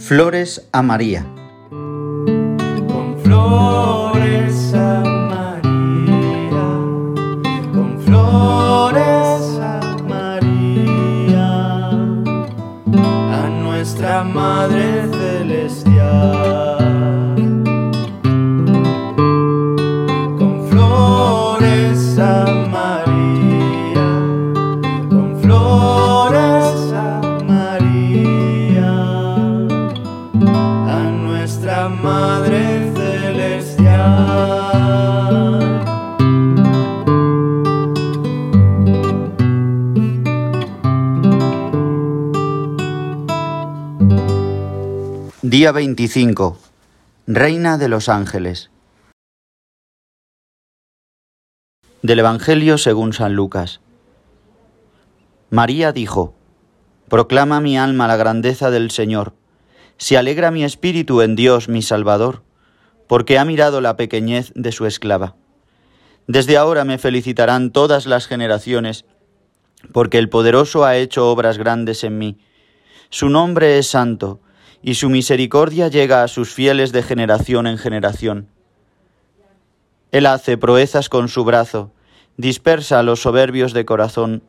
Flores a María. Con flores a María, con flores a María, a nuestra Madre Celestial. María, con flores a María Día 25. Reina de los Ángeles. Del Evangelio según San Lucas. María dijo, Proclama mi alma la grandeza del Señor, se alegra mi espíritu en Dios mi Salvador, porque ha mirado la pequeñez de su esclava. Desde ahora me felicitarán todas las generaciones, porque el poderoso ha hecho obras grandes en mí. Su nombre es santo, y su misericordia llega a sus fieles de generación en generación. Él hace proezas con su brazo, dispersa a los soberbios de corazón,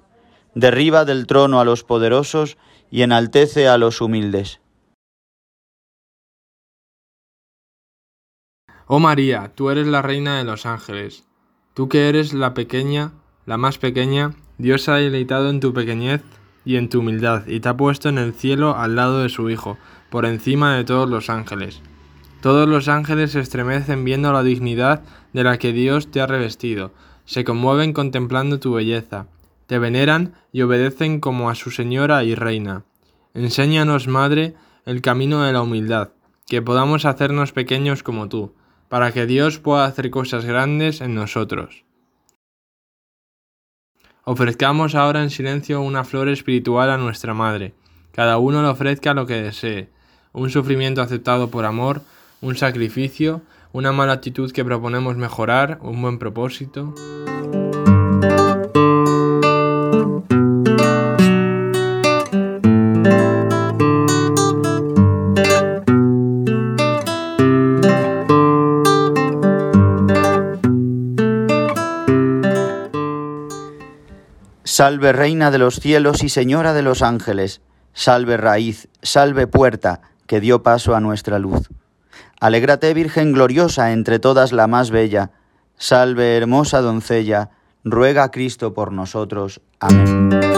derriba del trono a los poderosos y enaltece a los humildes. Oh María, tú eres la reina de los ángeles. Tú que eres la pequeña, la más pequeña, Dios ha deleitado en tu pequeñez y en tu humildad, y te ha puesto en el cielo al lado de su Hijo, por encima de todos los ángeles. Todos los ángeles se estremecen viendo la dignidad de la que Dios te ha revestido, se conmueven contemplando tu belleza, te veneran y obedecen como a su Señora y Reina. Enséñanos, Madre, el camino de la humildad, que podamos hacernos pequeños como tú, para que Dios pueda hacer cosas grandes en nosotros. Ofrezcamos ahora en silencio una flor espiritual a nuestra Madre. Cada uno le ofrezca lo que desee, un sufrimiento aceptado por amor, un sacrificio, una mala actitud que proponemos mejorar, un buen propósito. Salve Reina de los cielos y Señora de los ángeles, salve raíz, salve puerta, que dio paso a nuestra luz. Alégrate Virgen gloriosa entre todas la más bella, salve hermosa doncella, ruega a Cristo por nosotros. Amén.